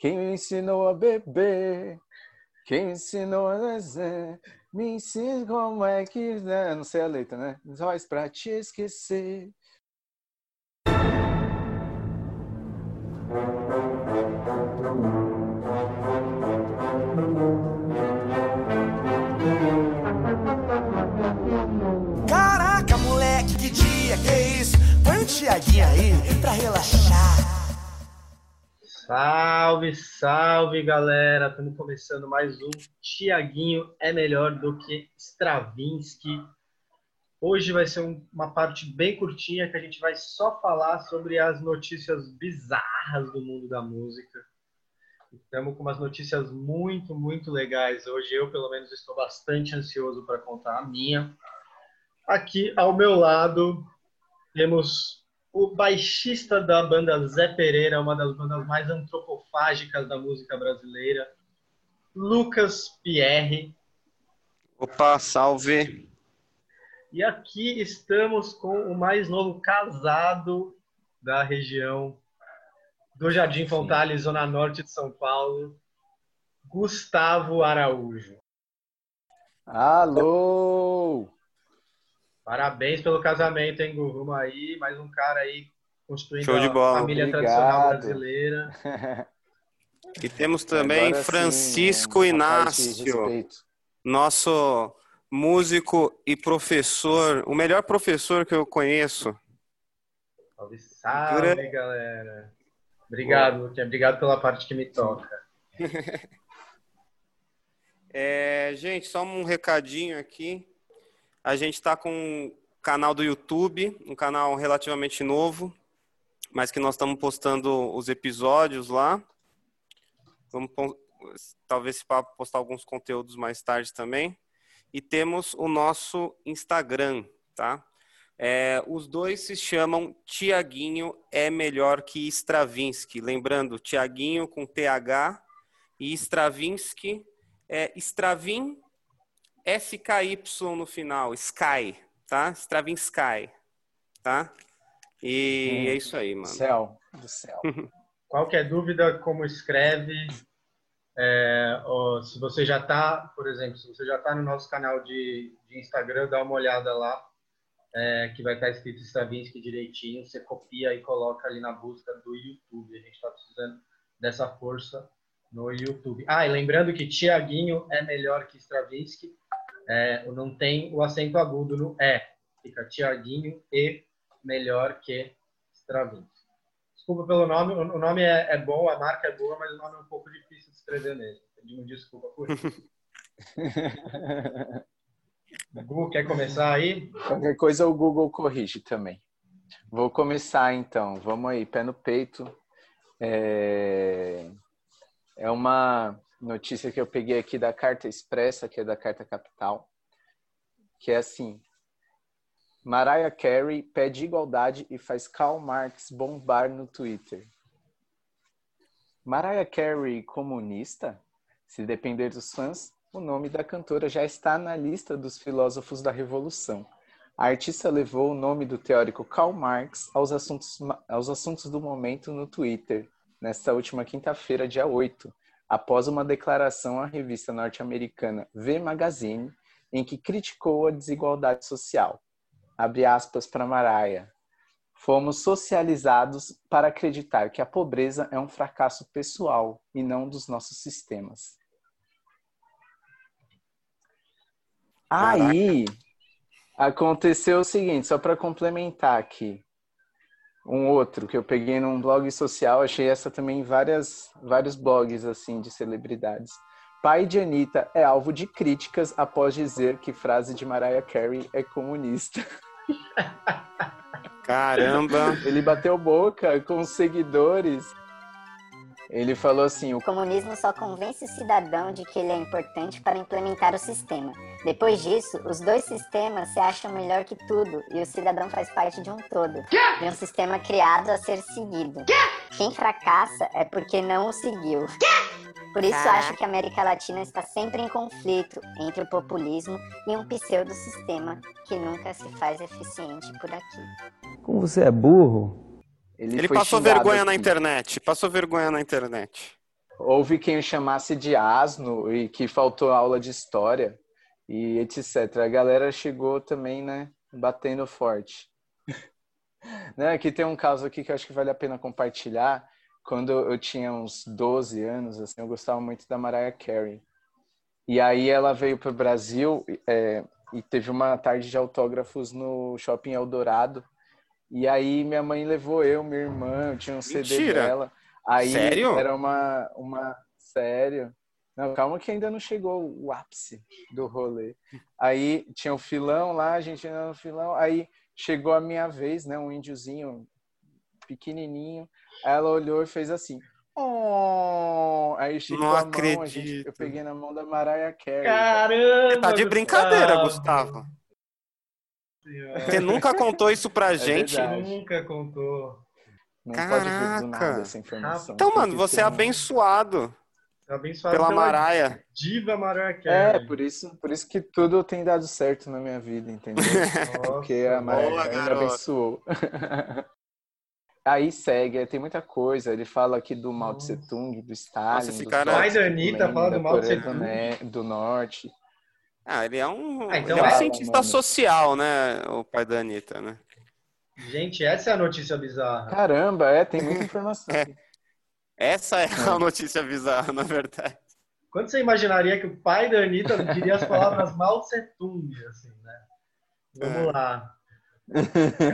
Quem me ensinou a beber? Quem me ensinou a desenhar? Me ensina como é que. Né? Não sei a letra, né? Voz pra te esquecer. Caraca, moleque, que dia, que isso? Põe um Tiaguinho aí pra relaxar. Salve, salve galera! Estamos começando mais um Tiaguinho é melhor do que Stravinsky. Hoje vai ser um, uma parte bem curtinha que a gente vai só falar sobre as notícias bizarras do mundo da música. Estamos com umas notícias muito, muito legais hoje. Eu, pelo menos, estou bastante ansioso para contar a minha. Aqui ao meu lado temos o baixista da banda Zé Pereira, uma das bandas mais antropofágicas da música brasileira, Lucas Pierre. Opa, salve! E aqui estamos com o mais novo casado da região do Jardim Fontale, zona norte de São Paulo, Gustavo Araújo. Alô! Parabéns pelo casamento, hein, Gu? Vamos aí, mais um cara aí construindo Show de bola. a família Obrigado. tradicional brasileira. E temos também Agora sim, Francisco de Inácio, nosso músico e professor, o melhor professor que eu conheço. Salve, salve, galera. Obrigado, Luquinha. Obrigado pela parte que me toca. É, gente, só um recadinho aqui. A gente está com um canal do YouTube, um canal relativamente novo, mas que nós estamos postando os episódios lá. Vamos talvez postar alguns conteúdos mais tarde também. E temos o nosso Instagram, tá? É, os dois se chamam Tiaguinho é melhor que Stravinsky. Lembrando, Tiaguinho com TH e Stravinsky é Stravin SKY no final, Sky, tá? Stravinsky, tá? E Hum. é isso aí, mano. Céu do céu. Qualquer dúvida, como escreve, é, ó, se você já está, por exemplo, se você já está no nosso canal de, de Instagram, dá uma olhada lá, é, que vai estar escrito Stravinsky direitinho, você copia e coloca ali na busca do YouTube. A gente está precisando dessa força no YouTube. Ah, e lembrando que Tiaguinho é melhor que Stravinsky, é, não tem o acento agudo no é, fica Tiaguinho e melhor que Stravinsky. Desculpa pelo nome, o nome é, é bom, a marca é boa, mas o nome é um pouco difícil de escrever mesmo. Pedimos desculpa por isso. Gu, quer começar aí? Qualquer coisa o Google corrige também. Vou começar então. Vamos aí, pé no peito. É, é uma notícia que eu peguei aqui da Carta Expressa, que é da Carta Capital, que é assim: Mariah Carey pede igualdade e faz Karl Marx bombar no Twitter. Mariah Carey comunista? Se depender dos fãs, o nome da cantora já está na lista dos filósofos da Revolução. A artista levou o nome do teórico Karl Marx aos assuntos, aos assuntos do momento no Twitter, nesta última quinta-feira, dia 8, após uma declaração à revista norte-americana V Magazine, em que criticou a desigualdade social. Abre aspas para Mariah. Fomos socializados para acreditar que a pobreza é um fracasso pessoal e não dos nossos sistemas. Aí aconteceu o seguinte, só para complementar aqui, um outro que eu peguei num blog social, achei essa também em várias, vários blogs assim de celebridades. Pai de Anitta é alvo de críticas após dizer que frase de Mariah Carey é comunista. Caramba! Ele bateu boca com os seguidores. Ele falou assim: o comunismo só convence o cidadão de que ele é importante para implementar o sistema. Depois disso, os dois sistemas se acham melhor que tudo e o cidadão faz parte de um todo, de um sistema criado a ser seguido. Quem fracassa é porque não o seguiu. Por isso Caraca. acho que a América Latina está sempre em conflito entre o populismo e um pseudo-sistema que nunca se faz eficiente por aqui. Como você é burro? Ele foi passou vergonha na aqui. internet. Passou vergonha na internet. houve quem o chamasse de asno e que faltou aula de história e etc. A galera chegou também, né, batendo forte. né, aqui tem um caso aqui que eu acho que vale a pena compartilhar. Quando eu tinha uns 12 anos, assim, eu gostava muito da Mariah Carey. E aí ela veio para o Brasil é, e teve uma tarde de autógrafos no Shopping Eldorado. E aí minha mãe levou eu, minha irmã, eu tinha um CD Mentira. dela. Aí Sério? era uma, uma sério. Não, calma que ainda não chegou o ápice do rolê. Aí tinha o filão lá, a gente ainda no filão. Aí chegou a minha vez, né? Um índiozinho pequenininho. Aí ela olhou e fez assim. Oh! Aí chegou Não a mão, a gente, acredito. eu peguei na mão da Mariah Carey. Caramba! Tá de brincadeira, Gustavo. Gustavo. Você nunca contou isso pra gente? verdade. Nunca contou. Não pode vir do Caraca. nada essa informação. Então, mano, você é abençoado Abençoado pela pela Maraia. diva Mariah É, Carey. por isso, por isso que tudo tem dado certo na minha vida, entendeu? Porque a Nossa, Mariah Carey me garoto. abençoou. Aí segue, tem muita coisa. Ele fala aqui do Mao Nossa. Tse Tung, do Stalin, esse do cara- Anitta fala do Mao Tse Tung. Ne- do Norte. Ah, ele é um, Ah, então ele é um é, cientista mano. social, né? O pai da Anitta, né? Gente, essa é a notícia bizarra. Caramba, é, tem muita informação. aqui. Essa é a notícia bizarra, na verdade. Quando você imaginaria que o pai da Anitta diria as palavras Mao Tse Tung, assim, né? Vamos É. lá.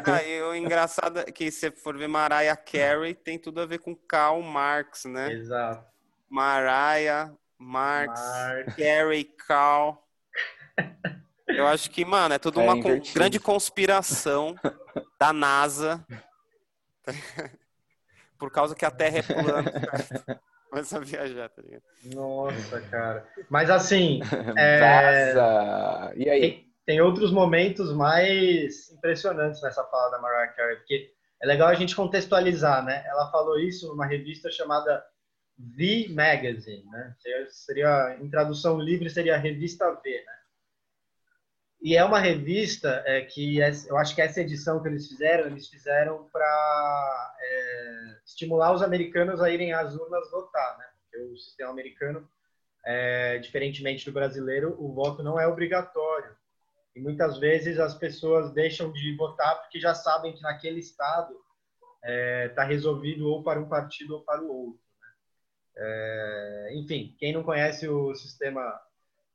Ah, e o engraçado é que se for ver Mariah Carey, tem tudo a ver com Karl Marx, né? Exato. Mariah, Marx, Marx. Carey, Karl. Eu acho que, mano, é tudo É uma con- grande conspiração da NASA. Por causa que a Terra é plana. Começa a viajar, tá ligado? Nossa, cara. Mas assim, É. Vaza! E aí? tem, tem outros momentos mais impressionantes nessa fala da Mariah Carey, porque é legal a gente contextualizar, né? Ela falou isso numa revista chamada The Magazine, né? Seria, seria- em tradução livre seria a revista V, né? E é uma revista é, que eu acho que essa edição que eles fizeram, eles fizeram para estimular os americanos a irem às urnas votar, né? Porque o sistema americano, é, diferentemente do brasileiro, o voto não é obrigatório. E muitas vezes as pessoas deixam de votar porque já sabem que naquele estado está resolvido ou para um partido ou para o outro. né? É, enfim, quem não conhece o sistema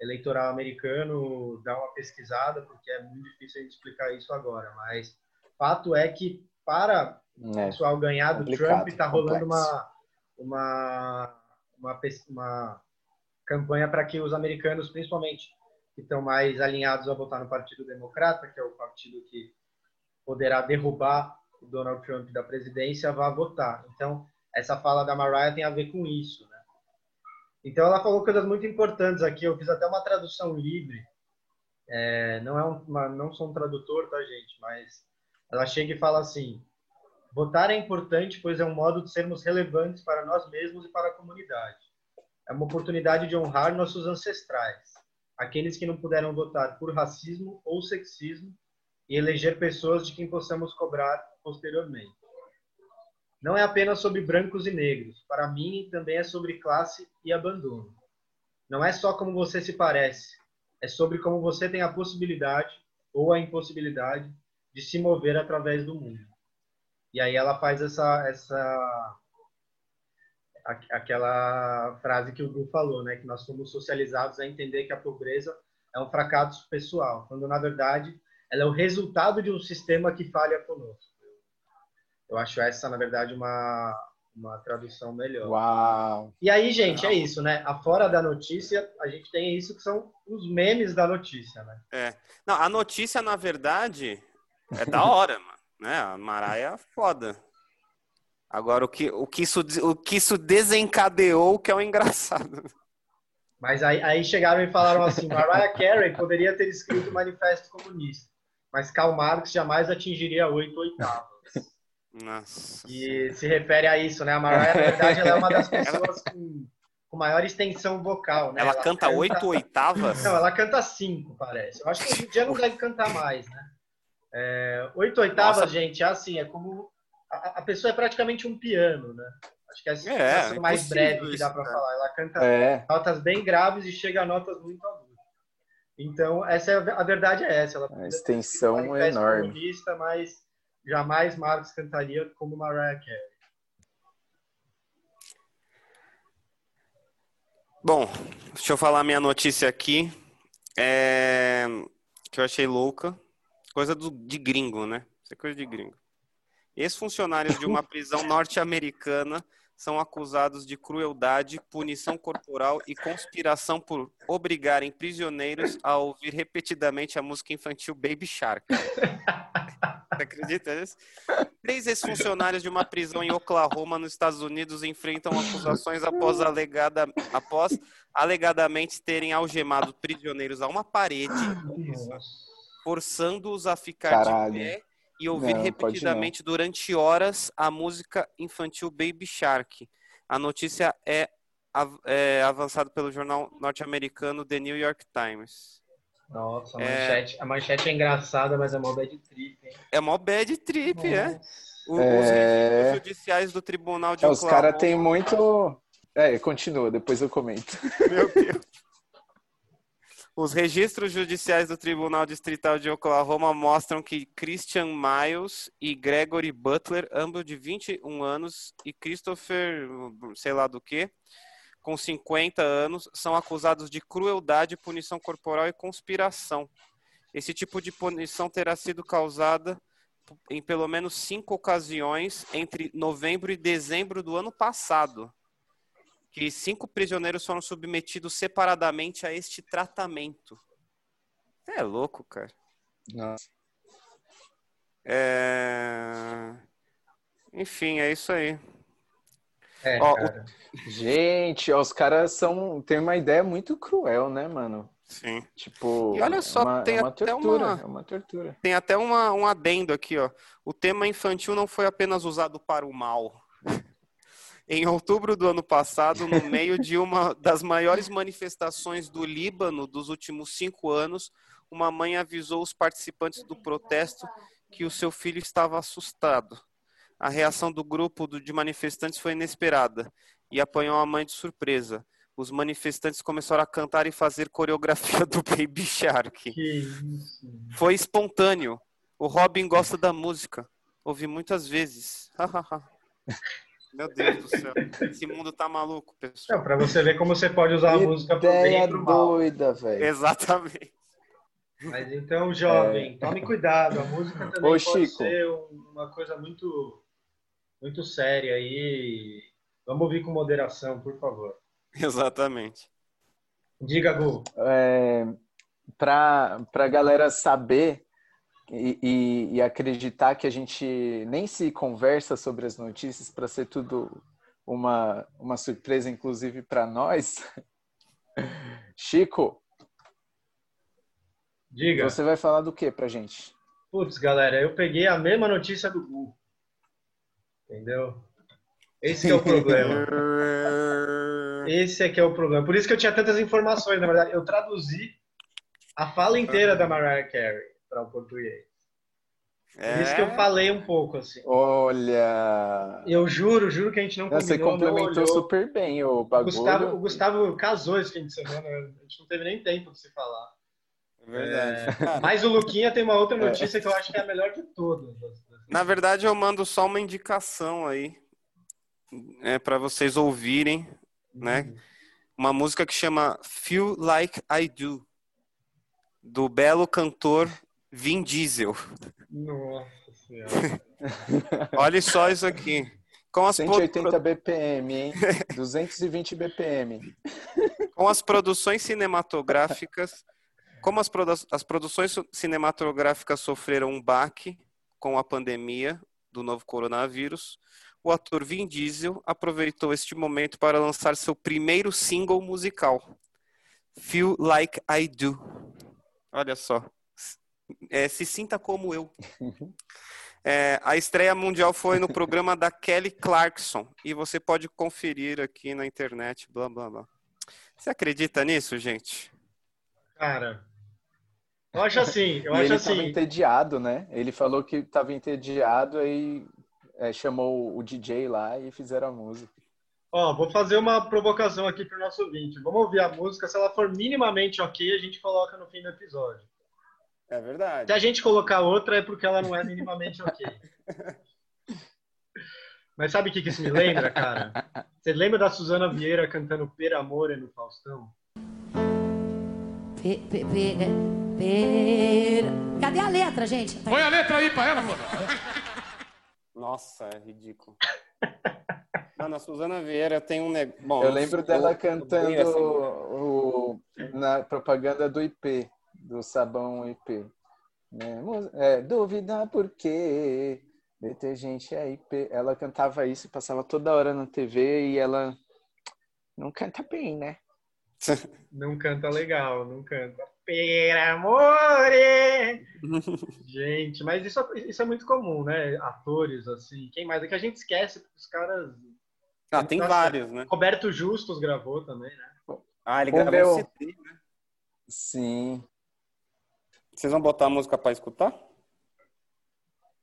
eleitoral americano, dá uma pesquisada, porque é muito difícil a gente explicar isso agora. Mas fato é que para o É, pessoal ganhar do Trump, está rolando uma, uma, uma, uma campanha para que os americanos, principalmente que estão mais alinhados a votar no Partido Democrata, que é o partido que poderá derrubar o Donald Trump da presidência, vá votar. Então, essa fala da Mariah tem a ver com isso? Então, ela falou coisas muito importantes aqui. Eu fiz até uma tradução livre. É, não é um- uma, não sou um tradutor, tá, gente? Mas ela chega e fala assim: votar é importante, pois é um modo de sermos relevantes para nós mesmos e para a comunidade. É uma oportunidade de honrar nossos ancestrais, aqueles que não puderam votar por racismo ou sexismo e eleger pessoas de quem possamos cobrar posteriormente. Não é apenas sobre brancos e negros. Para mim, também é sobre classe e abandono. Não é só como você se parece, é sobre como você tem a possibilidade ou a impossibilidade de se mover através do mundo. E aí ela faz essa essa aquela frase que o Gu falou, né, que nós fomos socializados a entender que a pobreza é um fracasso pessoal, quando na verdade ela é o resultado de um sistema que falha conosco. Eu acho essa na verdade uma uma tradução melhor. Uau! E aí, gente, é isso, né? A fora da notícia, a gente tem isso que são os memes da notícia, né? É. Não, a notícia, na verdade, é da hora, mano. Né? A Maraia é foda. Agora, o que, o, que isso, o que isso desencadeou que é o engraçado. Mas aí, aí chegaram e falaram assim: Mariah Carey poderia ter escrito o Manifesto Comunista, mas Karl Marx jamais atingiria oito oitavas. Nossa. E se refere a isso, né? A Mariah, na verdade, ela é uma das pessoas com, com maior extensão vocal, né? Ela, canta oito oitavas? Não, ela canta cinco, parece. Eu acho que hoje em dia não deve cantar mais, né? É, oito oitavas, Nossa. gente, é assim, é como. A, a pessoa é praticamente um piano, né? Acho que é a É, situação mais impossível breve que dá pra cara. falar. Ela canta É, notas bem graves e chega a notas muito agudas. Então, essa é a, a verdade é essa. Ela a extensão é enorme. mas jamais Marx cantaria como Mariah Carey. Bom, deixa eu falar minha notícia aqui. É, Que eu achei louca. Coisa do... de gringo, né? Isso é coisa de gringo. Ex-funcionários de uma prisão norte-americana são acusados de crueldade, punição corporal e conspiração por obrigarem prisioneiros a ouvir repetidamente a música infantil Baby Shark. Você acredita nisso? Três ex-funcionários de uma prisão em Oklahoma, nos Estados Unidos, enfrentam acusações após, alegada, após alegadamente terem algemado prisioneiros a uma parede, forçando-os a ficar Caralho. de pé e ouvir Não, repetidamente durante horas a música infantil Baby Shark. A notícia é, av- é avançada pelo jornal norte-americano The New York Times. Nossa, a É. manchete, a manchete é engraçada, mas é uma bad trip, hein? É mó bad trip, é? O- Os É. registros judiciais do Tribunal de É, os Oklahoma... caras têm muito. É, continua, depois eu comento. Meu Deus. Os registros judiciais do Tribunal Distrital de Oklahoma mostram que Christian Miles e Gregory Butler, ambos de 21 anos, e Christopher, sei lá do que, com 50 anos, são acusados de crueldade, punição corporal e conspiração. Esse tipo de punição terá sido causada em pelo menos cinco ocasiões entre novembro e dezembro do ano passado que cinco prisioneiros foram submetidos separadamente a este tratamento. É louco, cara. Nossa. É... Enfim, é isso aí. É, Ó, cara. Gente, ó, os caras são. Tem uma ideia muito cruel, né, mano? Sim. Tipo. E olha só, é uma, tem é uma até tortura. uma- É uma tortura. Tem até uma, um adendo aqui, ó. O tema infantil não foi apenas usado para o mal. Em outubro do ano passado, no meio de uma das maiores manifestações do Líbano dos últimos cinco anos, uma mãe avisou os participantes do protesto que o seu filho estava assustado. A reação do grupo de manifestantes foi inesperada e apanhou a mãe de surpresa. Os manifestantes começaram a cantar e fazer coreografia do Baby Shark. Que isso. Foi espontâneo. O Robin gosta da música. Ouvi muitas vezes. Meu Deus do céu. Esse mundo tá maluco, pessoal. Não, pra você ver como você pode usar a música pro bem e pro mal. doida, velho. Exatamente. Mas então, jovem, tome cuidado. A música também Ô, pode Chico. ser um- uma coisa muito, muito séria aí. Vamos ouvir com moderação, por favor. Exatamente. Diga, Gu. é, para a galera saber e, e- e acreditar que a gente nem se conversa sobre as notícias para ser tudo uma, uma surpresa, inclusive para nós. Chico, Diga. você vai falar do que para gente? Putz, galera, eu peguei a mesma notícia do Gu. Entendeu? Esse que é o problema. Esse é que é o problema. Por isso que eu tinha tantas informações, na verdade. Eu traduzi a fala inteira da Mariah Carey para o português. Por isso que eu É, falei um pouco, assim. Olha, Eu juro, juro que a gente não combinou. você complementou super bem o bagulho. Gustavo, o Gustavo casou esse fim de semana, a gente não teve nem tempo de se falar. é verdade. Cara, Mas o Luquinha tem uma outra notícia que eu acho que é a melhor de todas. Na verdade, eu mando só uma indicação aí. É para vocês ouvirem, né? Uma música que chama Feel Like I Do, do belo cantor Vin Diesel. Nossa senhora. Olha só isso aqui. Com as, pro- 180 BPM, hein? 220 BPM. com as produções cinematográficas, como as, produ- as produções cinematográficas sofreram um baque com a pandemia do novo coronavírus, o ator Vin Diesel aproveitou este momento para lançar seu primeiro single musical, Feel Like I Do. Olha só. É, se sinta como eu. É, a estreia mundial foi no programa da Kelly Clarkson e você pode conferir aqui na internet, blá blá blá. Você acredita nisso, gente? Cara, eu acho assim, eu e acho ele estava assim. entediado, né? Ele falou que estava entediado, aí é, chamou o DJ lá e fizeram a música. Ó, vou fazer uma provocação aqui pro nosso ouvinte. Vamos ouvir a música. Se ela for minimamente ok, a gente coloca no fim do episódio. É verdade. Se a gente colocar outra, é porque ela não é minimamente ok. Mas sabe o que, que isso me lembra, cara? Você lembra da Suzana Vieira cantando Per Amore no Faustão? Pe, pe, pe, Cadê a letra, gente? Tá Põe a letra aí pra ela, pô. Nossa, é ridículo. Mano, a Suzana Vieira tem um negócio. Bom, Eu lembro dela eu cantando essa o, na propaganda do IP, do sabão IP. Né? Mu- É, dúvida por quê? Detergente é IP. Ela cantava isso e passava toda hora na TV e ela não canta bem, né? Não canta legal, não canta. Per amore! gente, mas isso, isso é muito comum, né? Atores, assim. Quem mais? É que a gente esquece, porque os caras. Ah, tem Tá vários, né? Roberto Justus gravou também, né? Ah, ele gravou meu- CD. Sim. Vocês vão botar a música pra escutar?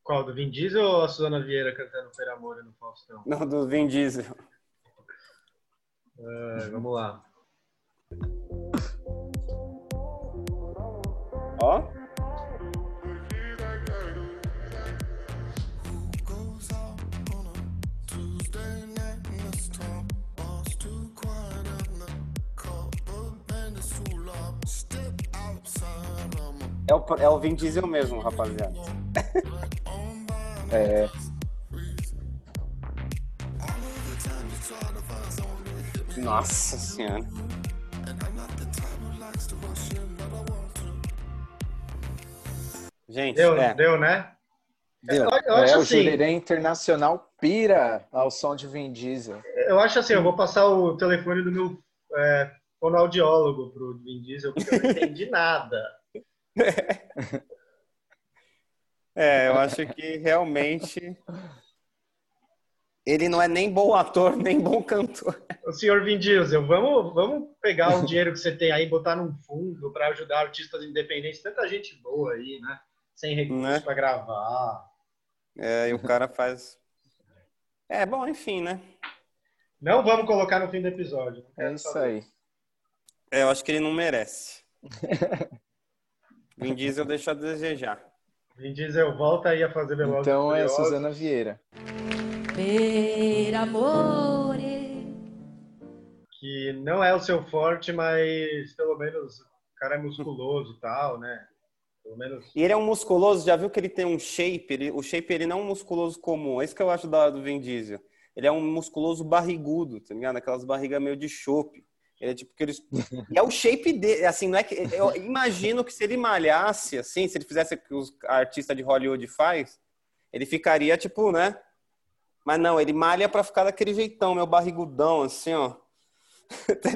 Qual? Do Vin Diesel ou a Suzana Vieira cantando Per amore no Faustão? Não, do Vin Diesel. É, vamos lá. Ó. É o, é o Vin Diesel mesmo, rapaziada. É, Nossa senhora. Gente, Deu, é, deu né? deu. Eu, eu acho é, o assim, Jurerê Internacional pira ao som de Vin Diesel. eu acho assim, eu vou passar o telefone do meu é, fonoaudiólogo pro Vin Diesel, porque eu não entendi nada. É, eu acho que realmente ele não é nem bom ator, nem bom cantor. O senhor Vin Diesel, vamos, vamos pegar o dinheiro que você tem aí e botar num fundo para ajudar artistas independentes. Tanta gente boa aí, né? Sem recursos Né? para gravar. É, e o cara faz. É, bom, enfim, né? Não vamos colocar no fim do episódio. É isso saber. aí. É, eu acho que ele não merece. Vin Diesel deixa a desejar. Vin Diesel, volta aí a fazer Velozes Então é. Suzana Vieira. Per amore. Que não é o seu forte, mas pelo menos o cara é musculoso e tal, né? Menos... E ele é um musculoso, já viu que ele tem um shape? Ele, o shape ele não é um musculoso comum. É isso que eu acho da, do Vin Diesel. Ele é um musculoso barrigudo, tá ligado? Aquelas barrigas meio de chope. Ele é tipo que eles. E é o shape dele, assim, não é que. Eu imagino que se ele malhasse, assim, se ele fizesse o que os artistas de Hollywood faz, ele ficaria, tipo, né? Mas não, ele malha pra ficar daquele jeitão, meu barrigudão, assim, ó. Tá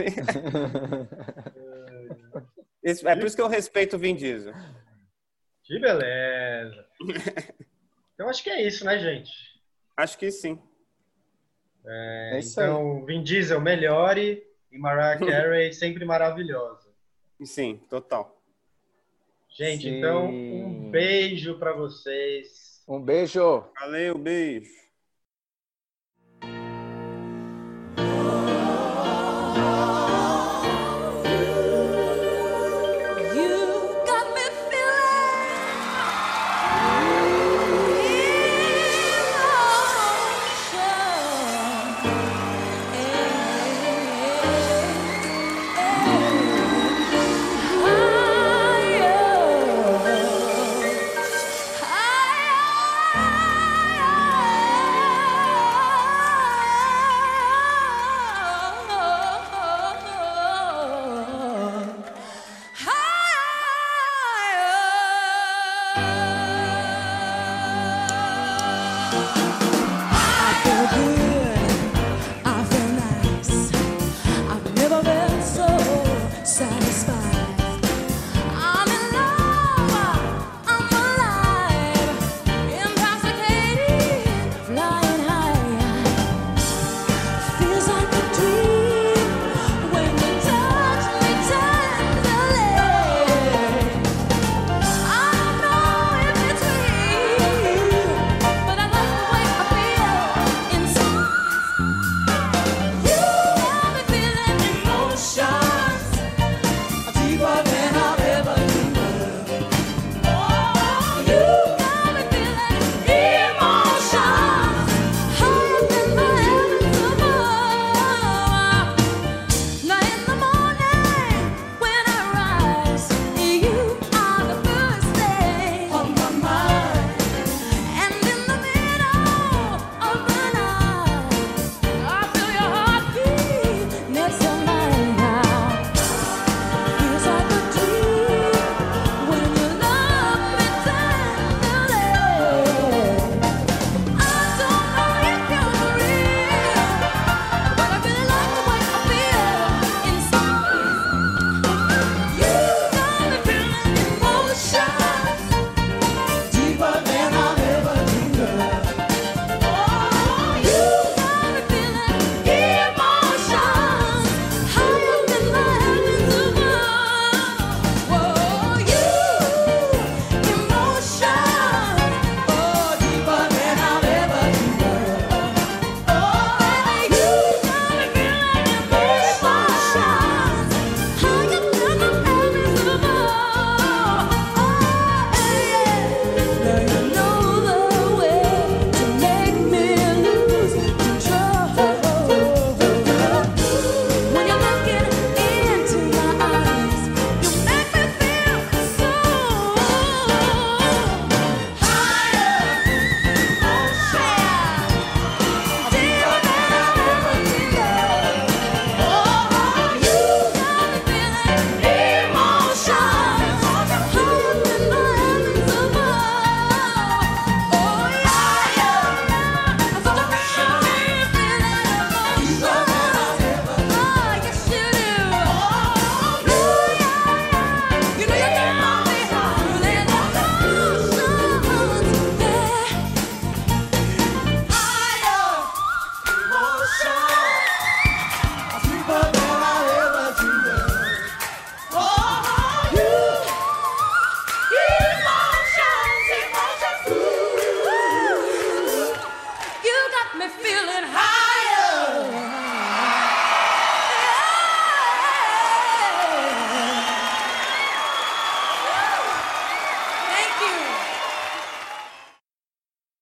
é por isso que eu respeito o Vin Diesel. Que beleza! Então acho que é isso, né, gente? Acho que sim. É isso aí. Então, Vin Diesel, melhore. E Mariah Carey, sempre maravilhosa. Sim, total. Gente, Sim. então, um beijo para vocês. Um beijo! Valeu, beijo.